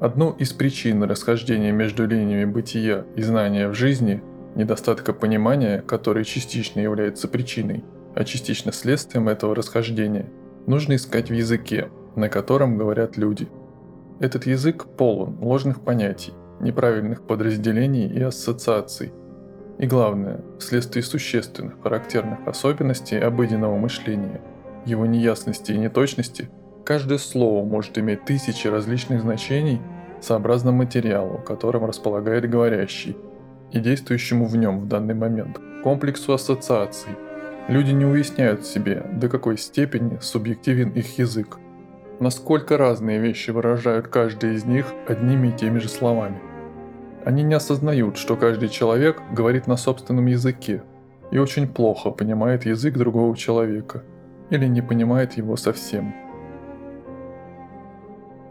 Одну из причин расхождения между линиями бытия и знания в жизни – недостатка понимания, который частично является причиной, а частично следствием этого расхождения – нужно искать в языке, на котором говорят люди. Этот язык полон ложных понятий, неправильных подразделений и ассоциаций. И главное, вследствие существенных характерных особенностей обыденного мышления, его неясности и неточности, каждое слово может иметь тысячи различных значений сообразно материалу, которым располагает говорящий, и действующему в нем в данный момент, комплексу ассоциаций. Люди не уясняют себе, до какой степени субъективен их язык, насколько разные вещи выражают каждый из них одними и теми же словами. Они не осознают, что каждый человек говорит на собственном языке и очень плохо понимает язык другого человека или не понимает его совсем.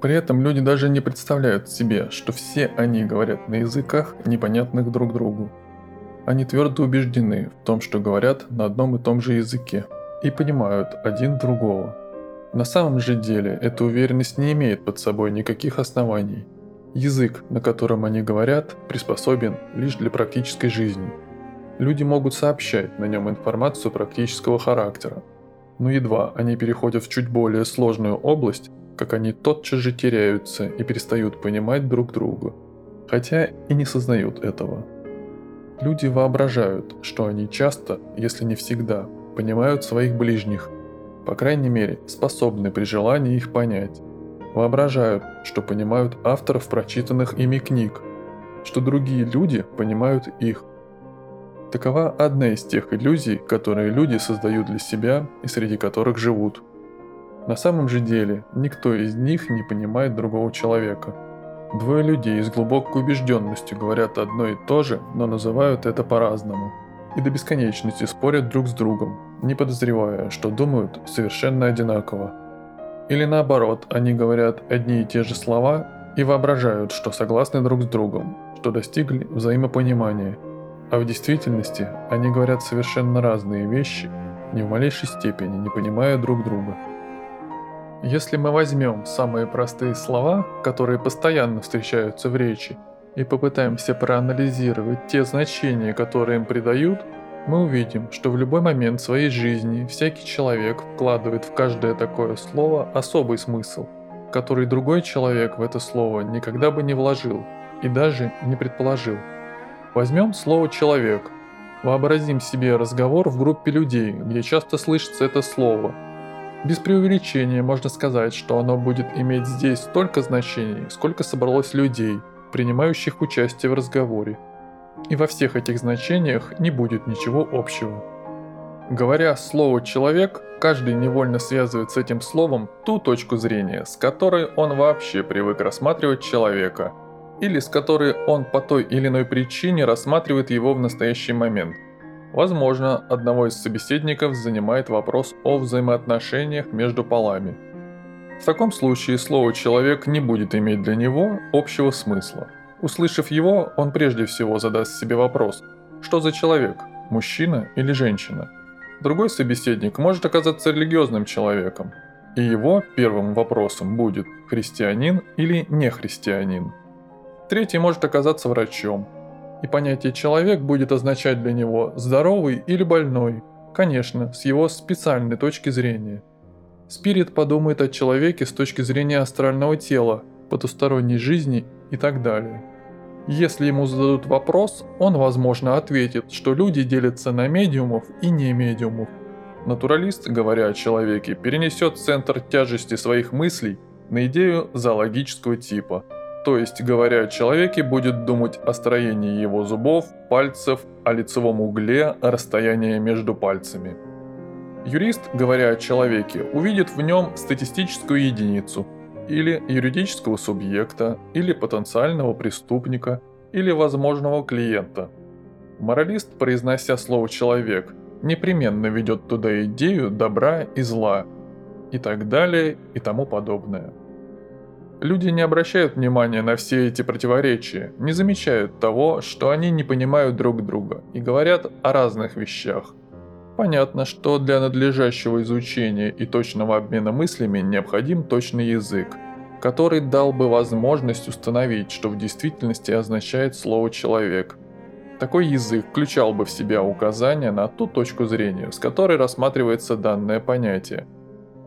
При этом люди даже не представляют себе, что все они говорят на языках, непонятных друг другу. Они твердо убеждены в том, что говорят на одном и том же языке и понимают один другого – на самом же деле эта уверенность не имеет под собой никаких оснований. Язык, на котором они говорят, приспособен лишь для практической жизни. Люди могут сообщать на нем информацию практического характера. Но едва они переходят в чуть более сложную область, как они тотчас же теряются и перестают понимать друг друга, хотя и не сознают этого. Люди воображают, что они часто, если не всегда, понимают своих ближних – по крайней мере, способны при желании их понять. Воображают, что понимают авторов прочитанных ими книг, что другие люди понимают их. Такова одна из тех иллюзий, которые люди создают для себя и среди которых живут. На самом же деле, никто из них не понимает другого человека. Двое людей с глубокой убежденностью говорят одно и то же, но называют это по-разному. И до бесконечности спорят друг с другом, не подозревая, что думают совершенно одинаково. Или наоборот, они говорят одни и те же слова и воображают, что согласны друг с другом, что достигли взаимопонимания, а в действительности они говорят совершенно разные вещи, ни в малейшей степени не понимая друг друга. Если мы возьмем самые простые слова, которые постоянно встречаются в речи, и попытаемся проанализировать те значения, которые им придают – мы увидим, что в любой момент своей жизни всякий человек вкладывает в каждое такое слово особый смысл, который другой человек в это слово никогда бы не вложил и даже не предположил. Возьмем слово «человек». Вообразим себе разговор в группе людей, где часто слышится это слово. Без преувеличения можно сказать, что оно будет иметь здесь столько значений, сколько собралось людей, принимающих участие в разговоре – и во всех этих значениях не будет ничего общего. Говоря слово «человек», каждый невольно связывает с этим словом ту точку зрения, с которой он вообще привык рассматривать человека, или с которой он по той или иной причине рассматривает его в настоящий момент. Возможно, одного из собеседников занимает вопрос о взаимоотношениях между полами. В таком случае слово «человек» не будет иметь для него общего смысла – Услышав его, он прежде всего задаст себе вопрос, что за человек, мужчина или женщина. Другой собеседник может оказаться религиозным человеком, и его первым вопросом будет христианин или не христианин. Третий может оказаться врачом, и понятие «человек» будет означать для него «здоровый» или «больной», конечно, с его специальной точки зрения. Спирит подумает о человеке с точки зрения астрального тела, потусторонней жизни и так далее. Если ему зададут вопрос, он, возможно, ответит, что люди делятся на медиумов и не медиумов. Натуралист, говоря о человеке, перенесет центр тяжести своих мыслей на идею зоологического типа. То есть, говоря о человеке, будет думать о строении его зубов, пальцев, о лицевом угле, о расстоянии между пальцами. Юрист, говоря о человеке, увидит в нем статистическую единицу – или юридического субъекта, или потенциального преступника, или возможного клиента. Моралист, произнося слово «человек», непременно ведет туда идею добра и зла, и так далее, и тому подобное. Люди не обращают внимания на все эти противоречия, не замечают того, что они не понимают друг друга и говорят о разных вещах. Понятно, что для надлежащего изучения и точного обмена мыслями необходим точный язык, который дал бы возможность установить, что в действительности означает слово «человек». Такой язык включал бы в себя указания на ту точку зрения, с которой рассматривается данное понятие,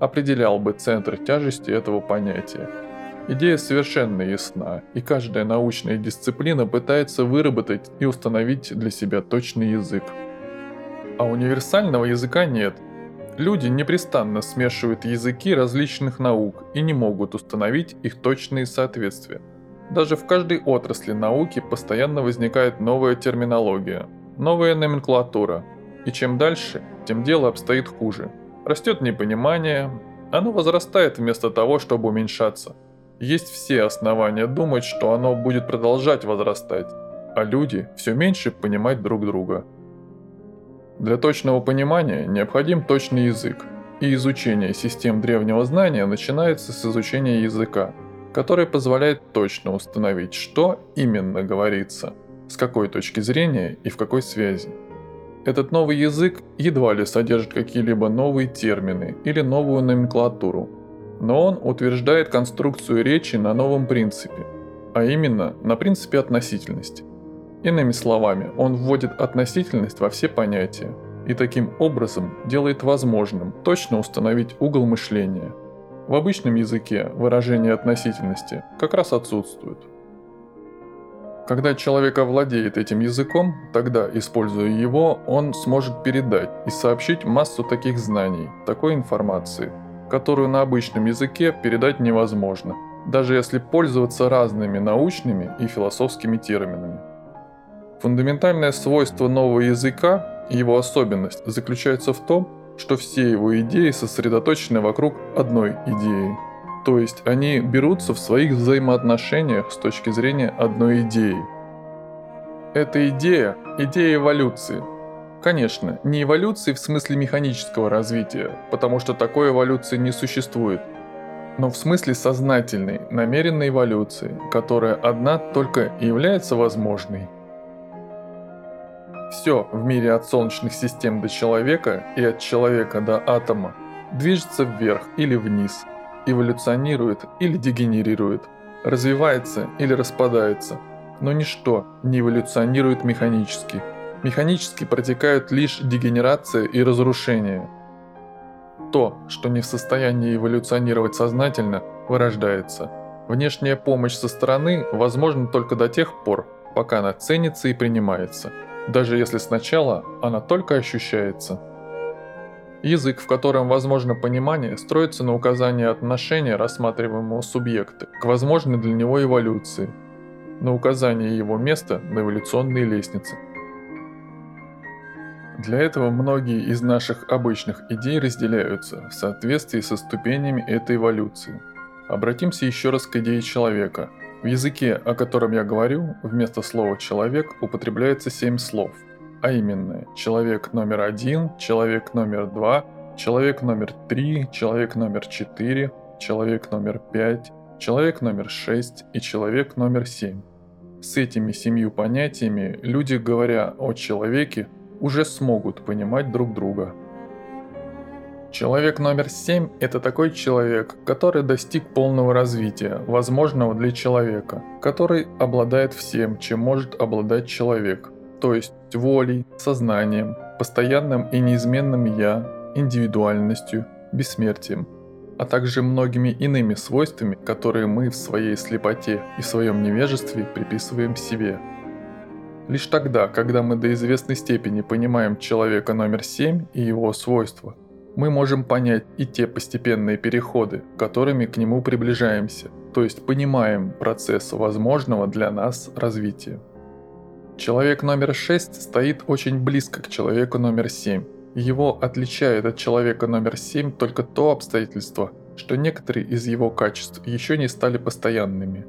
определял бы центр тяжести этого понятия. Идея совершенно ясна, и каждая научная дисциплина пытается выработать и установить для себя точный язык. А универсального языка нет, Люди непрестанно смешивают языки различных наук и не могут установить их точные соответствия. Даже в каждой отрасли науки постоянно возникает новая терминология, новая номенклатура. И чем дальше, тем дело обстоит хуже. Растет непонимание, оно возрастает вместо того, чтобы уменьшаться. Есть все основания думать, что оно будет продолжать возрастать, а люди все меньше понимать друг друга. Для точного понимания необходим точный язык, и изучение систем древнего знания начинается с изучения языка, который позволяет точно установить, что именно говорится, с какой точки зрения и в какой связи. Этот новый язык едва ли содержит какие-либо новые термины или новую номенклатуру, но он утверждает конструкцию речи на новом принципе, а именно на принципе относительности – Иными словами, он вводит относительность во все понятия и таким образом делает возможным точно установить угол мышления. В обычном языке выражение относительности как раз отсутствует. Когда человек овладеет этим языком, тогда, используя его, он сможет передать и сообщить массу таких знаний, такой информации, которую на обычном языке передать невозможно, даже если пользоваться разными научными и философскими терминами. Фундаментальное свойство нового языка и его особенность заключается в том, что все его идеи сосредоточены вокруг одной идеи. То есть они берутся в своих взаимоотношениях с точки зрения одной идеи. Эта идея – идея эволюции. Конечно, не эволюции в смысле механического развития, потому что такой эволюции не существует, но в смысле сознательной, намеренной эволюции, которая одна только и является возможной. Все в мире от солнечных систем до человека и от человека до атома движется вверх или вниз, эволюционирует или дегенерирует, развивается или распадается, но ничто не эволюционирует механически. Механически протекают лишь дегенерация и разрушение. То, что не в состоянии эволюционировать сознательно, вырождается. Внешняя помощь со стороны возможна только до тех пор, пока она ценится и принимается – даже если сначала она только ощущается. Язык, в котором возможно понимание, строится на указании отношения рассматриваемого субъекта к возможной для него эволюции, на указании его места на эволюционной лестнице. Для этого многие из наших обычных идей разделяются в соответствии со ступенями этой эволюции. Обратимся еще раз к идее человека – в языке, о котором я говорю, вместо слова «человек» употребляется семь слов, а именно человек номер один, человек номер два, человек номер три, человек номер четыре, человек номер пять, человек номер шесть и человек номер семь. С этими семью понятиями люди, говоря о человеке, уже смогут понимать друг друга – Человек номер семь – это такой человек, который достиг полного развития, возможного для человека, который обладает всем, чем может обладать человек, то есть волей, сознанием, постоянным и неизменным «я», индивидуальностью, бессмертием, а также многими иными свойствами, которые мы в своей слепоте и в своем невежестве приписываем себе. Лишь тогда, когда мы до известной степени понимаем человека номер семь и его свойства – мы можем понять и те постепенные переходы, которыми к нему приближаемся, то есть понимаем процесс возможного для нас развития. Человек номер 6 стоит очень близко к человеку номер 7. Его отличает от человека номер 7 только то обстоятельство, что некоторые из его качеств еще не стали постоянными.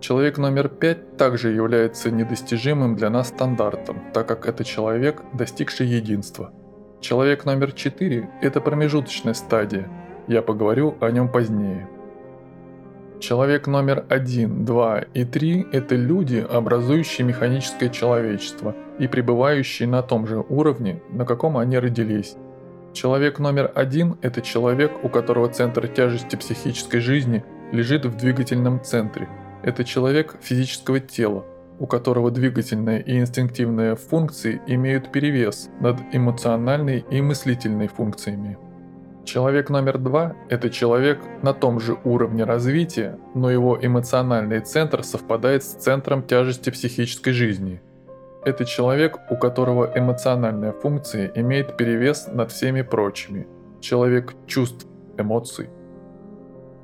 Человек номер 5 также является недостижимым для нас стандартом, так как это человек, достигший единства – Человек номер 4 – это промежуточная стадия, я поговорю о нем позднее. Человек номер 1, 2 и 3 – это люди, образующие механическое человечество и пребывающие на том же уровне, на каком они родились. Человек номер один – это человек, у которого центр тяжести психической жизни лежит в двигательном центре. Это человек физического тела, у которого двигательные и инстинктивные функции имеют перевес над эмоциональной и мыслительной функциями. Человек номер два – это человек на том же уровне развития, но его эмоциональный центр совпадает с центром тяжести психической жизни – это человек, у которого эмоциональная функция имеет перевес над всеми прочими. Человек чувств, эмоций.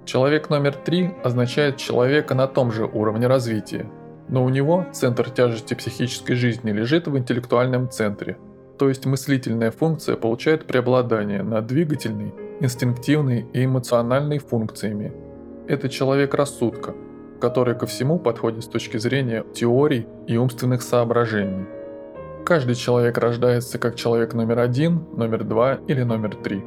Человек номер три означает человека на том же уровне развития, но у него центр тяжести психической жизни лежит в интеллектуальном центре, то есть мыслительная функция получает преобладание над двигательной, инстинктивной и эмоциональной функциями. Это человек рассудка – который ко всему подходит с точки зрения теорий и умственных соображений. Каждый человек рождается как человек номер один, номер два или номер три.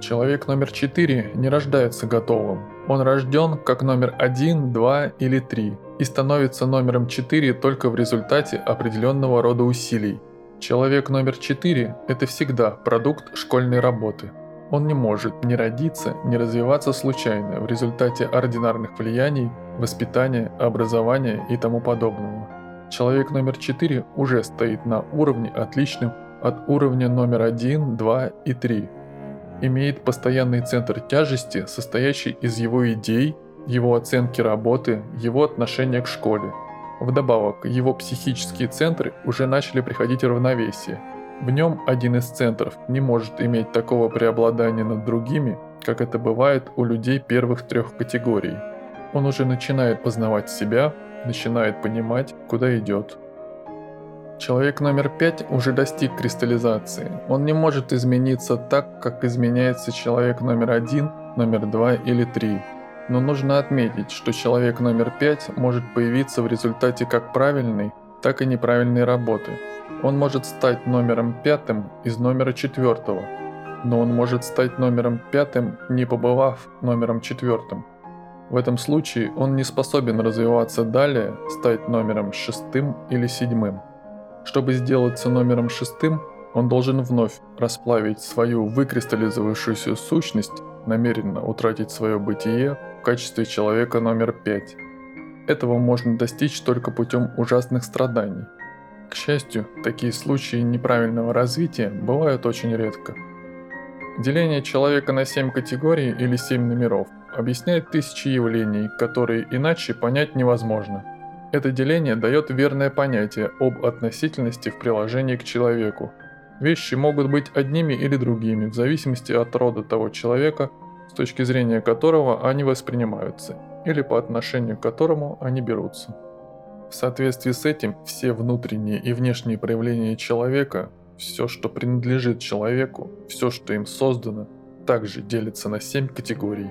Человек номер четыре не рождается готовым. Он рожден как номер один, два или три и становится номером четыре только в результате определенного рода усилий. Человек номер четыре – это всегда продукт школьной работы – он не может ни родиться, ни развиваться случайно в результате ординарных влияний, воспитания, образования и тому подобного. Человек номер 4 уже стоит на уровне отличным от уровня номер 1, 2 и 3. Имеет постоянный центр тяжести, состоящий из его идей, его оценки работы, его отношения к школе. Вдобавок, его психические центры уже начали приходить в равновесие – в нем один из центров не может иметь такого преобладания над другими, как это бывает у людей первых трех категорий. Он уже начинает познавать себя, начинает понимать, куда идет. Человек номер пять уже достиг кристаллизации. Он не может измениться так, как изменяется человек номер один, номер два или три. Но нужно отметить, что человек номер пять может появиться в результате как правильной, так и неправильной работы – он может стать номером пятым из номера четвертого, но он может стать номером пятым, не побывав номером четвертым. В этом случае он не способен развиваться далее, стать номером шестым или седьмым. Чтобы сделаться номером шестым, он должен вновь расплавить свою выкристаллизовавшуюся сущность, намеренно утратить свое бытие в качестве человека номер пять. Этого можно достичь только путем ужасных страданий, к счастью, такие случаи неправильного развития бывают очень редко. Деление человека на 7 категорий или 7 номеров объясняет тысячи явлений, которые иначе понять невозможно. Это деление дает верное понятие об относительности в приложении к человеку. Вещи могут быть одними или другими в зависимости от рода того человека, с точки зрения которого они воспринимаются, или по отношению к которому они берутся. В соответствии с этим все внутренние и внешние проявления человека, все, что принадлежит человеку, все, что им создано, также делится на семь категорий.